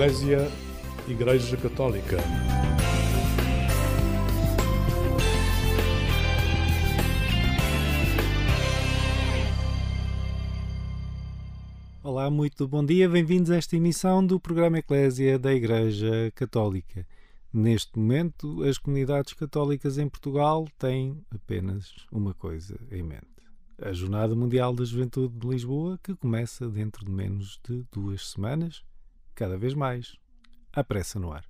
Eclésia Igreja Católica. Olá, muito bom dia, bem-vindos a esta emissão do programa Eclésia da Igreja Católica. Neste momento, as comunidades católicas em Portugal têm apenas uma coisa em mente: a Jornada Mundial da Juventude de Lisboa, que começa dentro de menos de duas semanas, cada vez mais. A pressa no ar.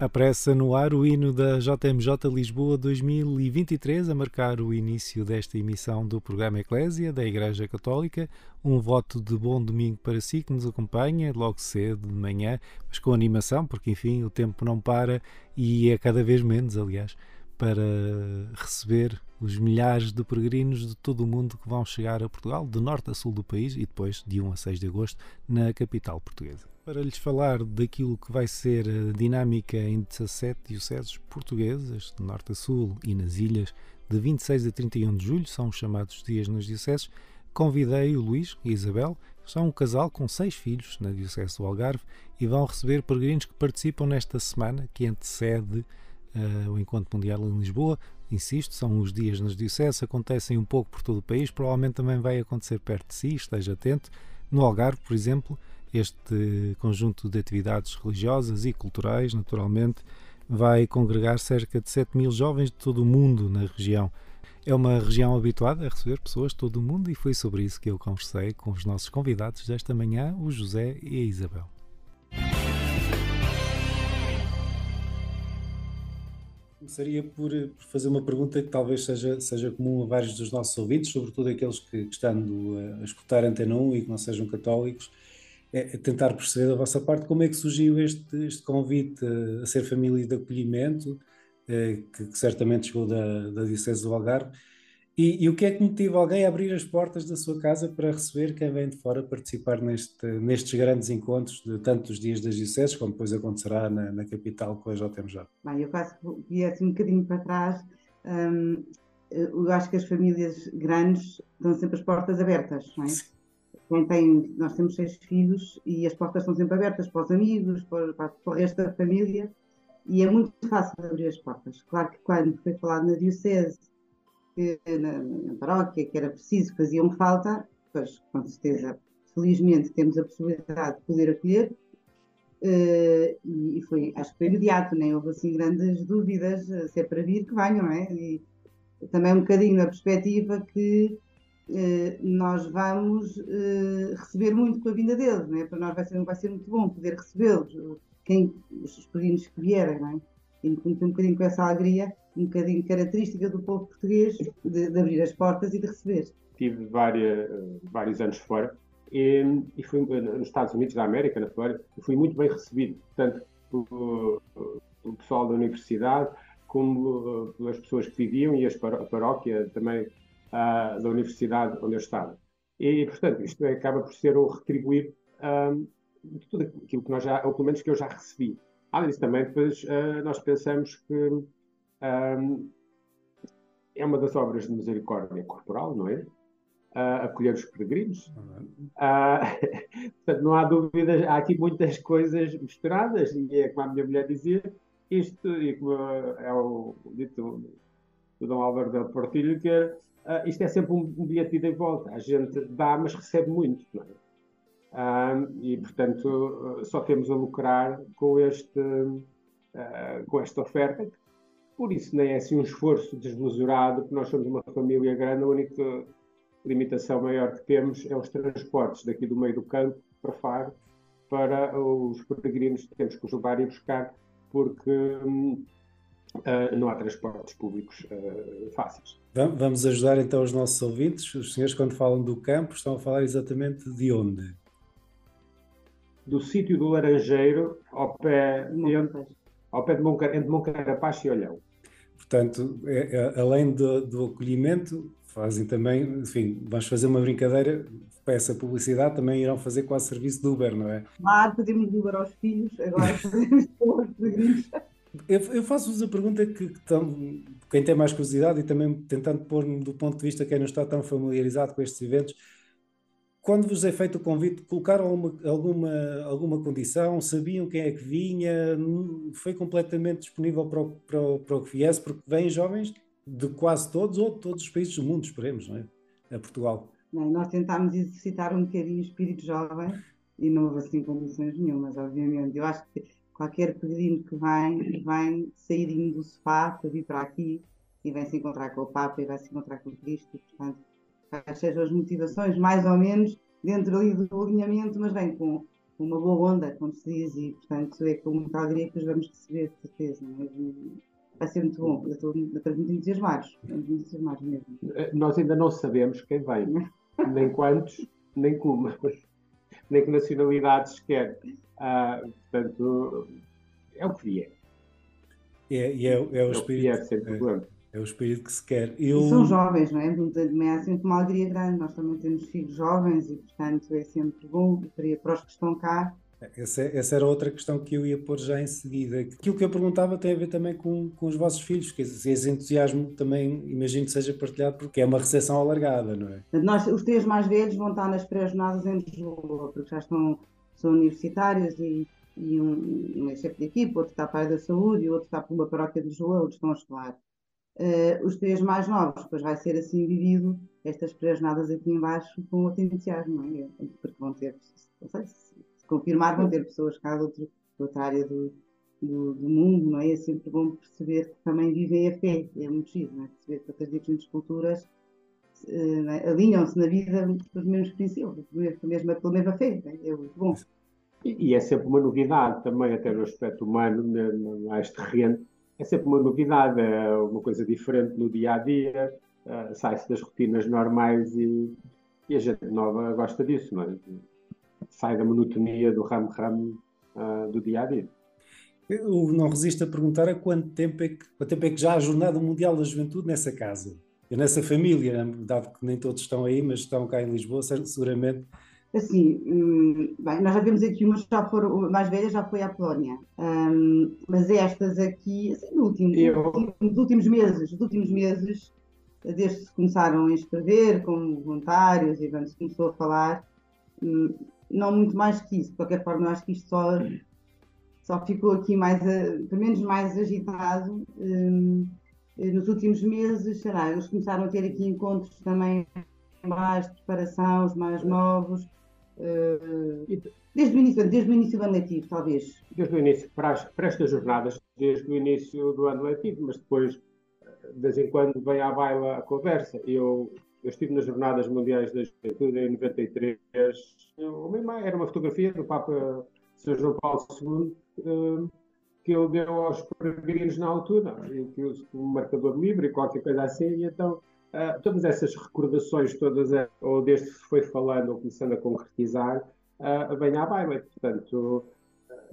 À pressa no ar o hino da JMJ Lisboa 2023 a marcar o início desta emissão do programa Eclésia da Igreja Católica. Um voto de bom domingo para si que nos acompanha logo cedo de manhã, mas com animação, porque enfim o tempo não para e é cada vez menos, aliás, para receber os milhares de peregrinos de todo o mundo que vão chegar a Portugal, de norte a sul do país e depois de 1 a 6 de agosto na capital portuguesa. Para lhes falar daquilo que vai ser a dinâmica em 17 dioceses portuguesas, de norte a sul e nas ilhas, de 26 a 31 de julho, são os chamados dias nas dioceses, convidei o Luís e a Isabel, são um casal com seis filhos na Diocese do Algarve e vão receber peregrinos que participam nesta semana que antecede uh, o Encontro Mundial em Lisboa. Insisto, são os dias nas dioceses, acontecem um pouco por todo o país, provavelmente também vai acontecer perto de si, esteja atento. No Algarve, por exemplo, este conjunto de atividades religiosas e culturais, naturalmente, vai congregar cerca de 7 mil jovens de todo o mundo na região. É uma região habituada a receber pessoas de todo o mundo e foi sobre isso que eu conversei com os nossos convidados desta manhã, o José e a Isabel. Começaria por, por, fazer uma pergunta que talvez seja, seja comum a vários dos nossos ouvintes, sobretudo aqueles que, que estão a, a escutar Antena 1 e que não sejam católicos é, é tentar perceber da vossa parte como é que surgiu este, este convite a, a ser família de acolhimento, é, que, que, certamente chegou da, da Diocese do Algarve, e, e, o que é que motiva alguém a abrir as portas da sua casa para receber quem vem de fora participar neste, nestes grandes encontros de tantos dias das dioceses, como depois acontecerá na, na capital com a JMJ? Bem, eu quase viesse assim um bocadinho para trás. Hum, eu acho que as famílias grandes estão sempre as portas abertas, não é? Sim quem tem, nós temos seis filhos e as portas estão sempre abertas para os amigos, para, para, para o resto da família e é muito fácil abrir as portas. Claro que quando foi falado na Diocese, que, na, na, paróquia, que era preciso, faziam falta, pois com certeza, felizmente temos a possibilidade de poder acolher uh, e, foi, acho que foi imediato, nem houve assim grandes dúvidas, se é para vir que venham, não é? E também um bocadinho na perspectiva que eh, nós vamos eh, receber muito com a vinda deles, não é? Para nós vai ser, vai ser muito bom poder recebê-los, quem, os peregrinos que vierem, não é? E um bocadinho com essa alegria, um bocadinho característica do povo português, de, de abrir as portas e de receber. Tive várias, vários anos fora e, e fui nos Estados Unidos da América, na Flórida, e fui muito bem recebido, tanto pelo, pelo pessoal da universidade, como pelas pessoas que viviam e a paróquia também uh, da universidade onde eu estava. E, portanto, isto acaba por ser o retribuir um, de tudo aquilo que nós já, ou pelo menos que eu já recebi. Além disso, também, depois uh, nós pensamos que um, é uma das obras de misericórdia corporal, não é? Uh, acolher os peregrinos. Uh, portanto, não há dúvidas, há aqui muitas coisas misturadas, e é como a minha mulher dizia, isto, e como é o dito do Dom Álvaro del Portillo, que uh, isto é sempre um, um bilhete de ida e volta. A gente dá, mas recebe muito, não é? E, portanto, só temos a lucrar com, este, uh, com esta oferta. Por isso, nem é assim um esforço desmesurado, porque nós somos uma família grande, a única limitação maior que temos é os transportes daqui do meio do campo para Faro, para os peregrinos que temos que os levar e buscar, porque hum, Uh, não há transportes públicos uh, fáceis. Vamos ajudar então os nossos ouvintes. Os senhores, quando falam do campo, estão a falar exatamente de onde? Do sítio do Laranjeiro, ao pé, de, ao pé de Moncar, entre Moncarapaz e Olhão. Portanto, é, é, além do, do, acolhimento, fazem também, enfim, vamos fazer uma brincadeira, para essa publicidade, também irão fazer quase serviço de Uber, não é? Claro, fazemos Uber aos filhos, agora fazemos peregrinos. Eu, eu faço-vos a pergunta que, que tão, quem tem mais curiosidade e também tentando pôr-me do ponto de vista quem não está tão familiarizado com estes eventos, quando vos é feito o convite, colocaram alguma, alguma, alguma condição? Sabiam quem é que vinha? Foi completamente disponível para o, para o, para o que viesse? Porque vêm jovens de quase todos ou de todos os países do mundo, esperemos, não é? A Portugal. Bem, nós tentámos exercitar um bocadinho o espírito jovem e não houve assim condições nenhumas, obviamente. Eu acho que qualquer peregrino que vem, vem sair do sofá para vir para aqui e vem se encontrar com o Papa e vai se encontrar com Cristo, portanto, quais sejam as motivações, mais ou menos, dentro ali do alinhamento, mas vem com, uma boa onda, como se diz, e portanto é com muita alegria que os vamos receber, de certeza. Mas, vai ser muito bom, eu estou muito entusiasmados, muito entusiasmados mesmo. Eh, nós ainda não sabemos quem vem, nem quantos, nem como, nem que nacionalidades quer. Ah, portanto, é o que vier. É, e é, é, o é espírito. Vier, sem problema. É, é, o espírito que se quer. Eu... E são jovens, não é? Também há sempre uma alegria grande. Nós também temos filhos jovens e, portanto, é sempre bom para os que estão cá essa, essa, era outra questão que eu ia pôr já em seguida. Aquilo que eu perguntava tem a ver também com, com os vossos filhos, que esse entusiasmo também imagino que seja partilhado porque é uma recepção alargada, não é? Nós, os três mais velhos vão estar nas pré-jornadas em Lisboa, porque já estão, são universitários e, e um, um é chefe de equipe, outro está para a da saúde e outro está para uma paróquia de Lisboa, outros estão a estudar. Uh, os três mais novos, depois vai ser assim vivido estas pré-jornadas aqui embaixo com outro entusiasmo, não é? Porque vão ter, não sei se confirmar, vão ter pessoas cá de, outro, de outra área do, do, do, mundo, não é? É sempre bom perceber que também vivem a fé, é muito giro, não é? Perceber que outras diferentes culturas uh, alinham-se na vida pelos mesmos princípios, pela mesma, pela mesma fé, é? é muito bom. E, é sempre uma novidade também, até no aspecto humano, mais terreno, é sempre uma novidade, é uma coisa diferente no dia a dia, uh, sai-se das rotinas normais e, e a gente nova gosta disso, não é? sai da monotonia do ramo-ramo uh, do dia a dia. Eu não resisto a perguntar há quanto tempo, é que, quanto tempo é que já há a Jornada Mundial da Juventude nessa casa, e nessa família, dado que nem todos estão aí, mas estão cá em Lisboa, seguramente. Assim, hum, bem, nós já vimos aqui umas já foram, mais velhas já foi à Polónia, hum, mas estas aqui, assim, no último, Eu... nos últimos meses, nos últimos meses, desde que se começaram a inscrever como voluntários e quando se começou a falar, hum, não muito mais que isso. De qualquer forma, eu acho que isto só, só ficou aqui mais, pelo menos mais agitado. Um, nos últimos meses, será, eles começaram a ter aqui encontros também mais de preparação, os mais novos, desde, o início, desde o início do ano letivo, talvez. Desde o início, para, as, para estas jornadas, desde o início do ano letivo, mas depois, de vez em quando, vem à baila a conversa. Eu eu estive nas Jornadas Mundiais da Juventude em 93. Era uma fotografia do Papa São João Paulo II eh, que ele deu aos peregrinos na altura, e que um marcador livre e qualquer coisa assim. E então, eh, todas essas recordações, todas, eh, ou desde que se foi falando ou começando a concretizar, vem à baila. Portanto,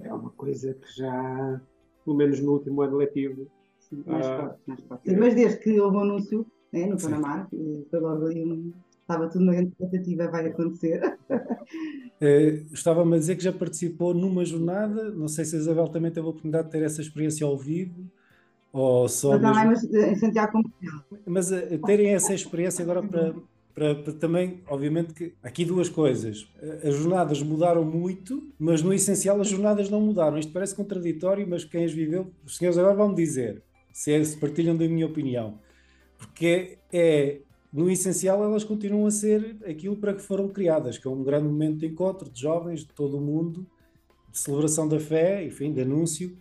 é uma coisa que já, pelo menos no último ano letivo. Sim, mais forte, mais forte. Mas desde que houve o anúncio né, no Panamá, e foi logo ali um, estava tudo na grande expectativa, vai acontecer. Uh, Estava-me a dizer que já participou numa jornada, não sei se a Isabel também teve a oportunidade de ter essa experiência ao vivo, ou só mas, mesmo... não, mas eh, em Santiago Compostela. Mas uh, terem essa experiência agora para, para, para, também, obviamente que aqui duas coisas, as jornadas mudaram muito, mas no essencial as jornadas não mudaram, isto parece contraditório, mas quem as viveu, os senhores agora vão dizer, se, é, se partilham da minha opinião, porque é, no essencial, elas continuam a ser aquilo para que foram criadas, que é um grande momento de encontro de jovens de todo o mundo, de celebração da fé, enfim, de anúncio.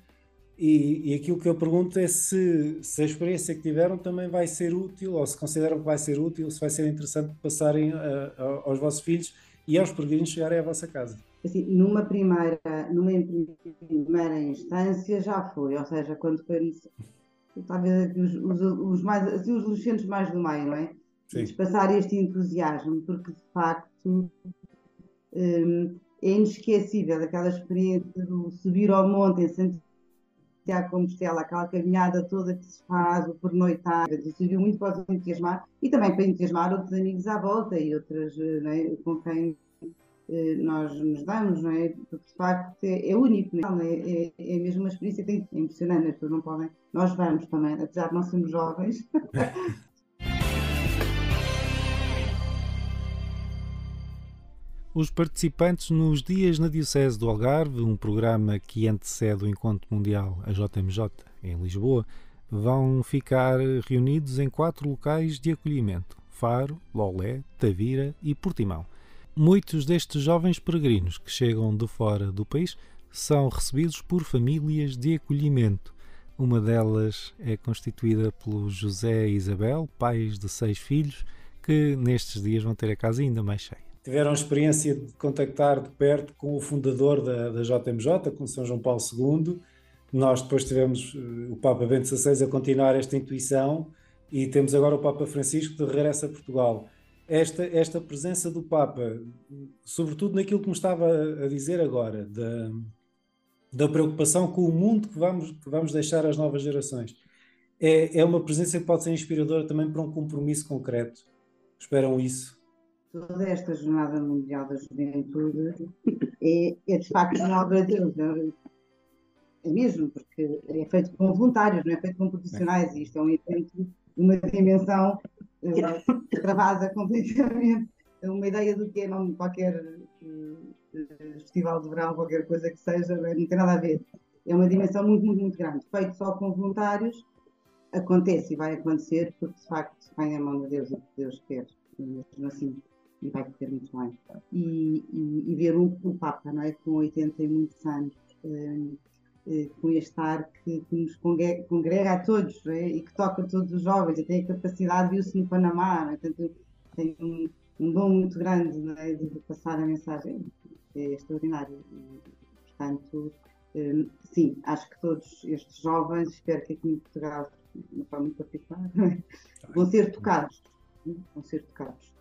E, e aquilo que eu pergunto é se, se, a experiência que tiveram também vai ser útil, ou se consideram que vai ser útil, se vai ser interessante passarem a, a, aos vossos filhos e aos peregrinos chegarem à vossa casa. Assim, numa primeira, numa primeira instância já foi, ou seja, quando foi talvez os, os, os, mais, assim, os adolescentes mais do meio, não é? Sim. Passar este entusiasmo, porque de facto um, é inesquecível aquela experiência do subir ao monte em Santiago Compostela, aquela caminhada toda que se faz, o pernoitar, serviu muito para os entusiasmar e também para entusiasmar outros amigos à volta e outras é? com quem eh, nós nos damos, não é? Porque de facto é, é único, não é? É, é mesmo uma experiência que é impressionante, as pessoas não podem. Nós vamos também, apesar de não sermos jovens. Os participantes nos Dias na Diocese do Algarve, um programa que antecede o Encontro Mundial, a JMJ, em Lisboa, vão ficar reunidos em quatro locais de acolhimento: Faro, Lolé, Tavira e Portimão. Muitos destes jovens peregrinos que chegam de fora do país são recebidos por famílias de acolhimento. Uma delas é constituída pelo José e Isabel, pais de seis filhos, que nestes dias vão ter a casa ainda mais cheia. Tiveram a experiência de contactar de perto com o fundador da, da JMJ, com São João Paulo II. Nós depois tivemos uh, o Papa Bento XVI a continuar esta intuição e temos agora o Papa Francisco de regresso a Portugal. Esta, esta presença do Papa, sobretudo naquilo que me estava a dizer agora, da, da preocupação com o mundo que vamos, que vamos deixar às novas gerações, é, é uma presença que pode ser inspiradora também para um compromisso concreto. Esperam isso? Toda esta Jornada Mundial da Juventude é, é de facto uma obra de Deus. É mesmo, porque é feito com voluntários, não é feito com profissionais, e isto é um evento uma dimensão uh, travada completamente, uma ideia do que é não qualquer uh, festival de verão, qualquer coisa que seja, não tem nada a ver. É uma dimensão muito, muito, muito grande. Feito só com voluntários, acontece e vai acontecer, porque de facto vem a mão de Deus o que Deus quer, mesmo assim, e vai correr muito bem. E, e, e ver o, Papa, não é? Com 80 e muitos anos. Uh, eh, com este ar que, que nos congrega, a todos é? e que toca a todos os jovens e tem a capacidade de ir-se no Panamá, é? tem, tem um, um, dom muito grande é? de passar a mensagem, é extraordinário. Portanto, eh, sim, acho que todos estes jovens, espero que aqui em Portugal, de uma forma muito particular, é? vão ser tocados. Vão ser tocados.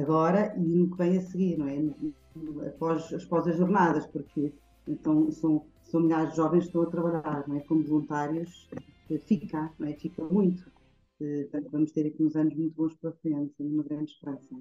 Agora, e no que vem a seguir, não é? Após, após as jornadas, porque então, são, são milhares de jovens que estão a trabalhar, não é? Como voluntários, eh, fica, não é? Fica muito. Eh, portanto, vamos ter aqui uns anos muito bons para frente uma grande esperança.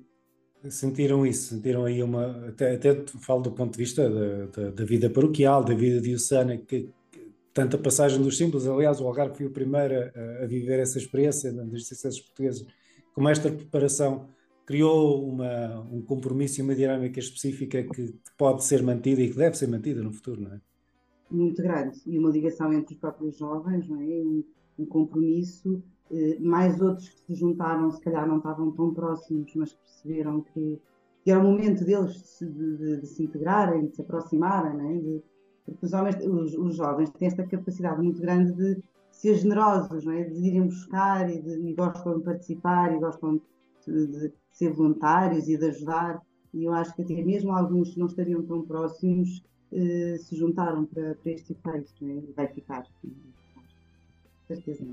Sentiram isso? Sentiram aí uma. Até, até falo do ponto de vista da, da, da vida paroquial, da vida diocesana, que, que tanta passagem dos símbolos. Aliás, o Algarve foi o primeiro a, a viver essa experiência das licenças portuguesas, com esta preparação criou uma, um compromisso e uma dinâmica específica que pode ser mantida e que deve ser mantida no futuro, não é? Muito grande. E uma ligação entre os próprios jovens, não é? Um, um compromisso. Eh, mais outros que se juntaram, se calhar não estavam tão próximos, mas perceberam que, que era o momento deles de se, de, de se integrarem, de se aproximarem, não é? De, porque os, homens, os, os, jovens têm esta capacidade muito grande de ser generosos, não é? de irem buscar e, de, e gostam de participar e gostam de, de, ser voluntários e de ajudar. E eu acho que até mesmo alguns que não estariam tão próximos eh, se juntaram para, para este efeito. Né? Vai ficar. Certeza.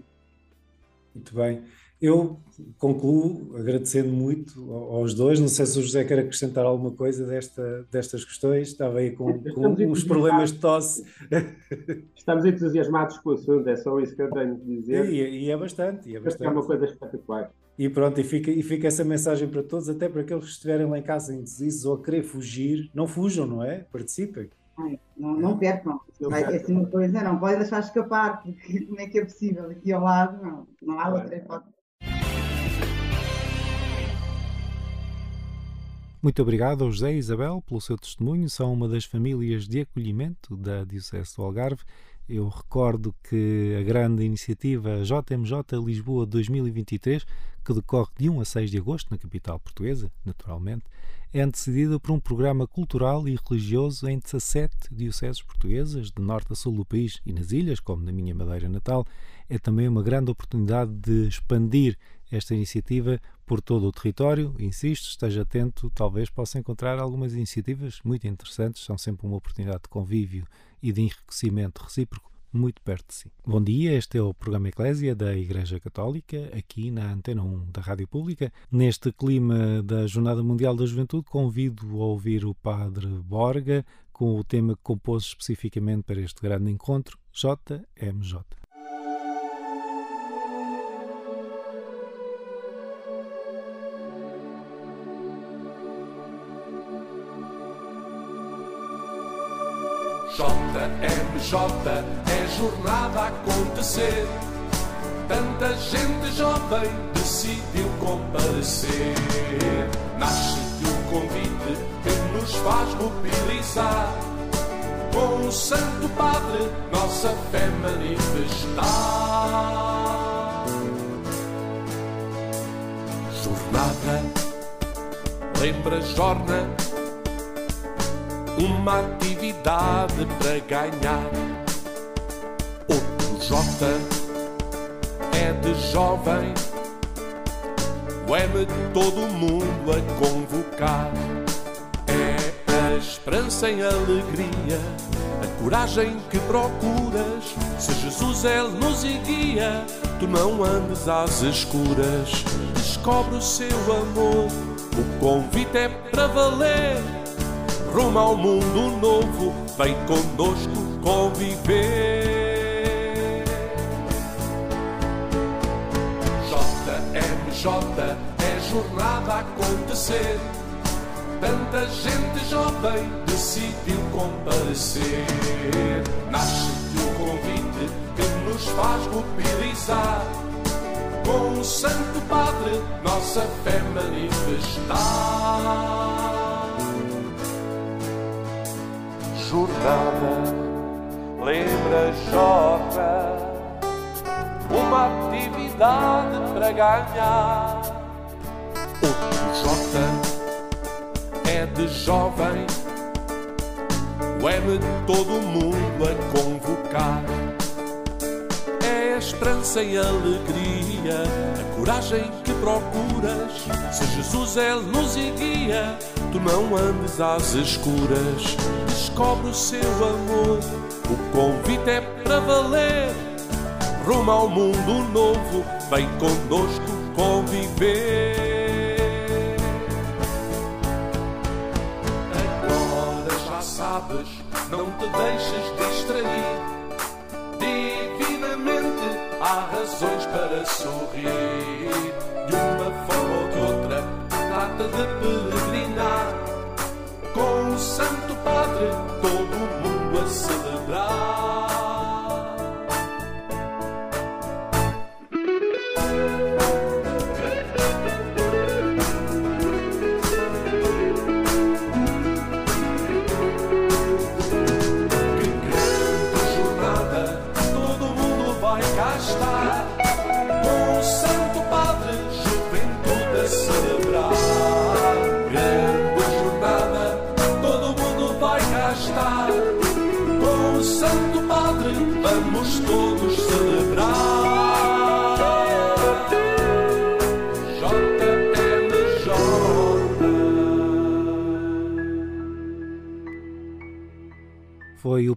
Muito bem. Eu concluo agradecendo muito aos dois. Não sei se o José quer acrescentar alguma coisa desta, destas questões. Estava aí com, com uns problemas de tosse. Estamos entusiasmados com o assunto, é só isso que eu tenho de dizer. E, e é bastante. E é, bastante. é uma coisa espetacular. E pronto, e fica, e fica essa mensagem para todos, até para aqueles que estiverem lá em casa indecisos ou a querer fugir, não fujam, não é? Participem. Ai, não, não percam. Vai ter assim uma coisa, não pode deixar escapar, porque como é que é possível? Aqui ao lado, não, não há outra hipótese. Muito obrigado ao José e Isabel pelo seu testemunho. São uma das famílias de acolhimento da Diocese do Algarve eu recordo que a grande iniciativa JMJ Lisboa 2023, que decorre de 1 a 6 de agosto na capital portuguesa, naturalmente, é antecedida por um programa cultural e religioso em 17 dioceses portuguesas, de norte a sul do país e nas ilhas, como na minha Madeira natal. É também uma grande oportunidade de expandir esta iniciativa por todo o território. Insisto, esteja atento, talvez possa encontrar algumas iniciativas muito interessantes, são sempre uma oportunidade de convívio e de enriquecimento recíproco muito perto de si. Bom dia, este é o programa Eclésia da Igreja Católica, aqui na Antena 1 da Rádio Pública. Neste clima da Jornada Mundial da Juventude, convido a ouvir o Padre Borga com o tema que compôs especificamente para este grande encontro, JMJ. JMJ é jornada a acontecer. Tanta gente jovem decidiu comparecer. Nasce de um convite que nos faz mobilizar. Com o Santo Padre, nossa fé manifestar. Jornada, lembra, jorna uma atividade para ganhar. Outro J é de jovem, é-me todo mundo a convocar. É a esperança em alegria, a coragem que procuras. Se Jesus é luz e guia, tu não andes às escuras. Descobre o seu amor, o convite é para valer. Rumo ao mundo novo, vem conosco conviver. JMJ é jornada a acontecer. Tanta gente jovem decidiu comparecer. Nasce-te o convite que nos faz mobilizar. Com o Santo Padre, nossa fé manifestar. Jornada, lembra, joga uma atividade para ganhar. O J é de jovem, o M todo mundo a convocar. Esperança e alegria, a coragem que procuras. Se Jesus é luz e guia, tu não andes às escuras. Descobre o seu amor, o convite é para valer rumo ao mundo novo, vem conosco conviver. Agora já sabes, não te deixes distrair. Há razões para sorrir. De uma forma ou de outra, trata de peregrinar. Com o Santo Padre,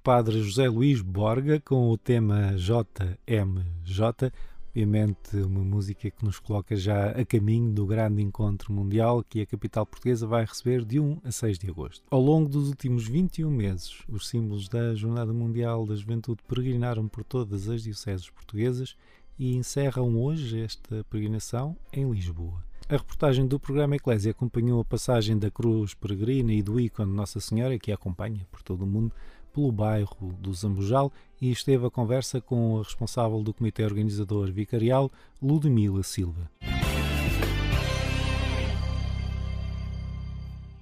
padre José Luís Borga com o tema JMJ obviamente uma música que nos coloca já a caminho do grande encontro mundial que a capital portuguesa vai receber de 1 a 6 de agosto. Ao longo dos últimos 21 meses, os símbolos da Jornada Mundial da Juventude peregrinaram por todas as dioceses portuguesas e encerram hoje esta peregrinação em Lisboa. A reportagem do programa Eclésia acompanhou a passagem da Cruz Peregrina e do ícone Nossa Senhora, que a acompanha por todo o mundo, pelo bairro do Zambujal e esteve a conversa com a responsável do comitê organizador vicarial, Ludmila Silva.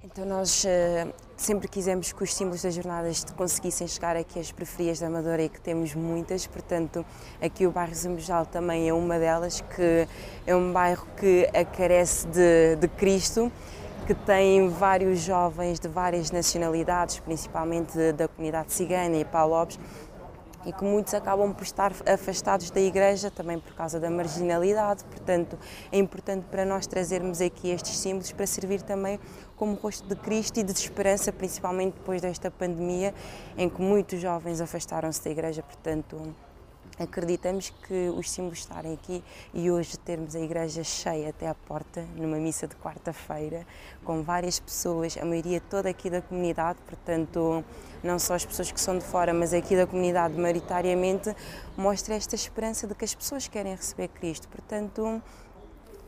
Então nós uh, sempre quisemos que os símbolos das jornadas conseguissem chegar aqui às periferias da Amadora e que temos muitas, portanto aqui o bairro Zambujal também é uma delas, que é um bairro que carece de, de Cristo que tem vários jovens de várias nacionalidades, principalmente da comunidade cigana e palopes, e que muitos acabam por estar afastados da igreja também por causa da marginalidade. Portanto, é importante para nós trazermos aqui estes símbolos para servir também como rosto de Cristo e de esperança, principalmente depois desta pandemia em que muitos jovens afastaram-se da igreja. Portanto, Acreditamos que os símbolos estarem aqui e hoje termos a igreja cheia até à porta, numa missa de quarta-feira, com várias pessoas, a maioria toda aqui da comunidade, portanto, não só as pessoas que são de fora, mas aqui da comunidade, maioritariamente, mostra esta esperança de que as pessoas querem receber Cristo. Portanto,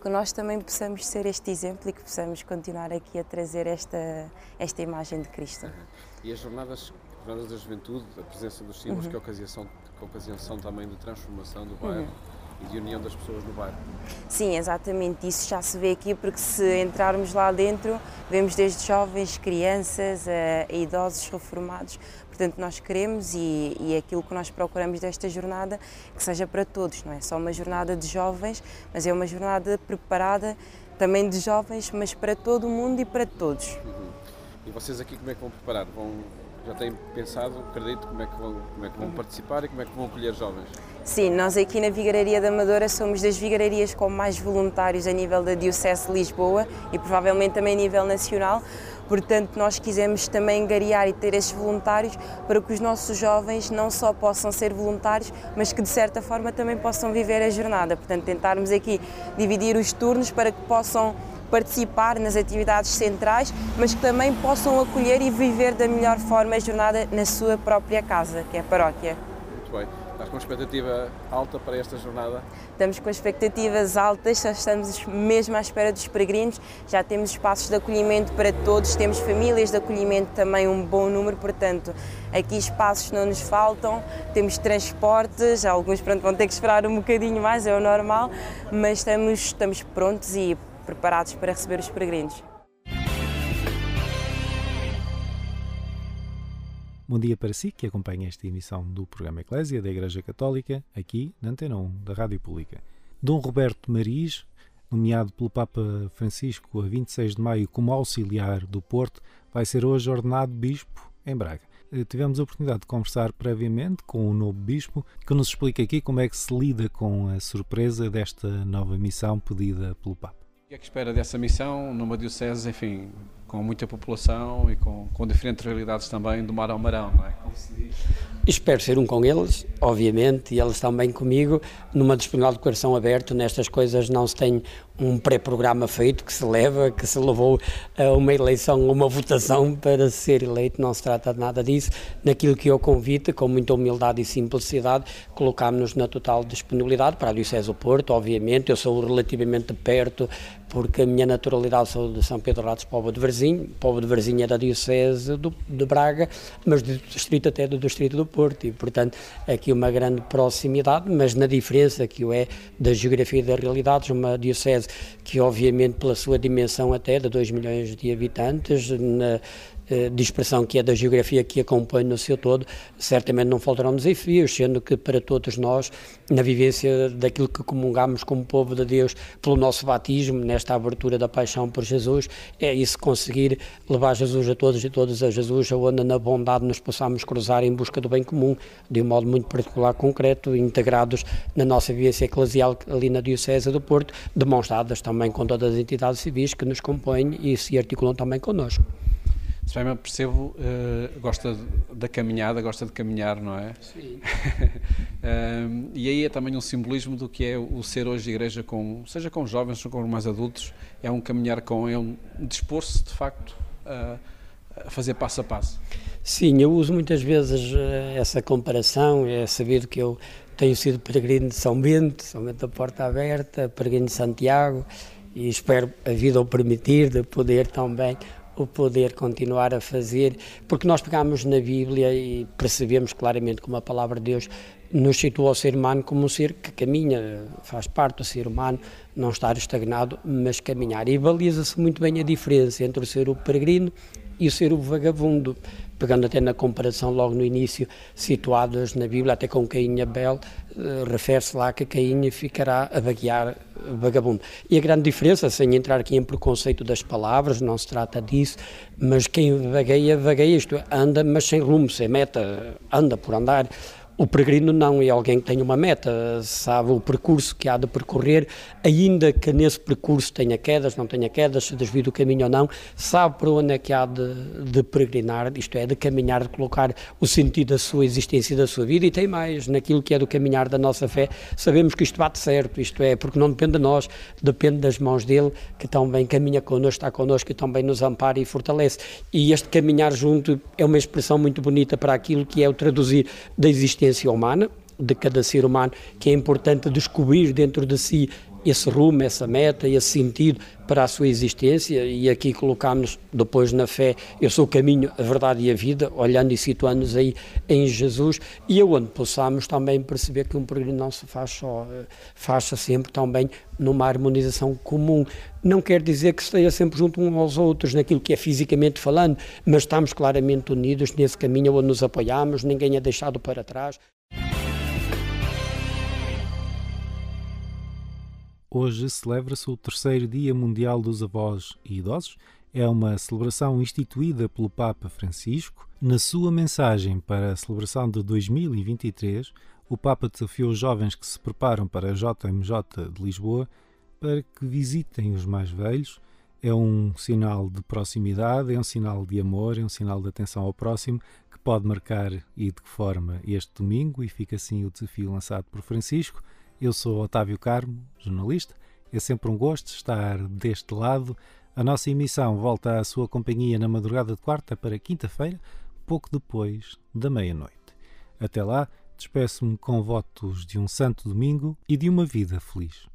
que nós também possamos ser este exemplo e que possamos continuar aqui a trazer esta, esta imagem de Cristo. E as jornadas, jornadas da juventude, a presença dos símbolos, uhum. que ocasião que ocasião também de transformação do bairro. Uhum. E de união das pessoas no bairro. Sim, exatamente. Isso já se vê aqui porque se entrarmos lá dentro, vemos desde jovens, crianças, a, a idosos, reformados. Portanto, nós queremos e, e é aquilo que nós procuramos desta jornada que seja para todos, não é só uma jornada de jovens, mas é uma jornada preparada também de jovens, mas para todo o mundo e para todos. Uhum. E vocês aqui como é que vão preparar? Vão Já têm pensado, acredito, como é, que vão, como é que vão participar e como é que vão acolher jovens? Sim, nós aqui na Vigararia da Amadora somos das vigararias com mais voluntários a nível da Diocese de Lisboa e provavelmente também a nível nacional. Portanto, nós quisemos também angariar e ter esses voluntários para que os nossos jovens não só possam ser voluntários, mas que de certa forma também possam viver a jornada. Portanto, tentarmos aqui dividir os turnos para que possam participar nas atividades centrais, mas que também possam acolher e viver da melhor forma a jornada na sua própria casa, que é a paróquia. Muito bem. Estás com expectativa alta para esta jornada? Estamos com expectativas altas, só estamos mesmo à espera dos peregrinos. Já temos espaços de acolhimento para todos, temos famílias de acolhimento também um bom número, portanto, aqui espaços não nos faltam, temos transportes, alguns pronto, vão ter que esperar um bocadinho mais, é o normal, mas estamos, estamos prontos e preparados para receber os peregrinos. Bom dia para si que acompanha esta emissão do programa Eclésia da Igreja Católica, aqui na Antena 1 da Rádio Pública. Dom Roberto Maris, nomeado pelo Papa Francisco a 26 de maio como auxiliar do Porto, vai ser hoje ordenado bispo em Braga. Eh, tivemos a oportunidade de conversar previamente com o novo bispo, que nos explica aqui como é que se lida com a surpresa desta nova missão pedida pelo Papa. O que é que espera dessa missão numa diocese, enfim, com muita população e com, com diferentes realidades também do mar ao marão, não é? Espero ser um com eles, obviamente, e eles também comigo, numa disponibilidade de coração aberto. Nestas coisas não se tem um pré-programa feito que se leva, que se levou a uma eleição, uma votação para ser eleito, não se trata de nada disso. Naquilo que eu convite, com muita humildade e simplicidade, colocámos-nos na total disponibilidade para a Diocese do Porto, obviamente. Eu sou relativamente perto, porque a minha naturalidade sou de São Pedro Ratos, povo de Varzim, povo de Varzim é da Diocese do, de Braga, mas do distrito até do distrito do Porto, e portanto aqui uma grande proximidade, mas na diferença que o é da geografia e das realidades, uma Diocese que obviamente pela sua dimensão até de 2 milhões de habitantes, na, de expressão que é da geografia que acompanha no seu todo, certamente não faltarão desafios, sendo que para todos nós, na vivência daquilo que comungamos como povo de Deus pelo nosso batismo, nesta abertura da paixão por Jesus, é isso conseguir levar Jesus a todos e todas a Jesus, aonde na bondade nos possamos cruzar em busca do bem comum, de um modo muito particular, concreto, integrados na nossa vivência eclesial ali na Diocese do Porto, demonstradas também com todas as entidades civis que nos compõem e se articulam também connosco. Se bem me percebo, uh, gosta da caminhada, gosta de caminhar, não é? Sim. uh, e aí é também um simbolismo do que é o ser hoje igreja, com, seja com jovens, ou com mais adultos, é um caminhar com, é um dispor-se de facto a, a fazer passo a passo. Sim, eu uso muitas vezes eh, essa comparação, é sabido que eu tenho sido peregrino de São Bento, São Bento da Porta Aberta, peregrino de Santiago, e espero a vida o permitir de poder também o poder continuar a fazer, porque nós pegamos na Bíblia e percebemos claramente como a palavra de Deus nos situa o ser humano como um ser que caminha, faz parte do ser humano, não estar estagnado, mas caminhar. E baliza-se muito bem a diferença entre o ser o peregrino e o ser o vagabundo pegando até na comparação logo no início, situadas na Bíblia, até com Caim e Abel, eh, refere-se lá que Caim ficará a vaguear vagabundo. E a grande diferença, sem entrar aqui em preconceito das palavras, não se trata disso, mas quem vagueia, vagueia, isto é, anda, mas sem rumo, sem meta, anda por andar. O peregrino não é alguém que tem uma meta, sabe o percurso que há de percorrer, ainda que nesse percurso tenha quedas, não tenha quedas, se desvia do caminho ou não, sabe para onde é que há de, de, peregrinar, isto é, de caminhar, de colocar o sentido da sua existência e da sua vida, e tem mais, naquilo que é do caminhar da nossa fé, sabemos que isto bate certo, isto é, porque não depende de nós, depende das mãos dele, que também caminha connosco, está connosco e também nos ampara e fortalece. E este caminhar junto é uma expressão muito bonita para aquilo que é o traduzir da existência existência humana, de cada ser humano, que é importante descobrir dentro de si esse rumo, essa meta, esse sentido para a sua existência e aqui colocamos depois na fé, eu sou o caminho, a verdade e a vida, olhando e situando-nos aí em Jesus e aonde possamos também perceber que um peregrino não se faz só, eh, faz-se sempre também numa harmonização comum. Não quer dizer que esteja sempre junto uns aos outros naquilo que é fisicamente falando, mas estamos claramente unidos nesse caminho onde nos apoiamos, ninguém é deixado para trás. Hoje celebra-se o terceiro Dia Mundial dos Avós e Idosos. É uma celebração instituída pelo Papa Francisco Na sua mensagem para a celebração de 2023, o Papa desafiou os jovens que se preparam para a JMJ de Lisboa para que visitem os mais velhos. É um sinal de proximidade, é um sinal de amor, é um sinal de atenção ao próximo que pode marcar e de que forma este domingo, e fica assim o desafio lançado por Francisco. Eu sou Otávio Carmo, jornalista. É sempre um gosto estar deste lado. A nossa emissão volta à sua companhia na madrugada de quarta para quinta-feira, pouco depois da meia-noite. Até lá, despeço-me com votos de um santo domingo e de uma vida feliz.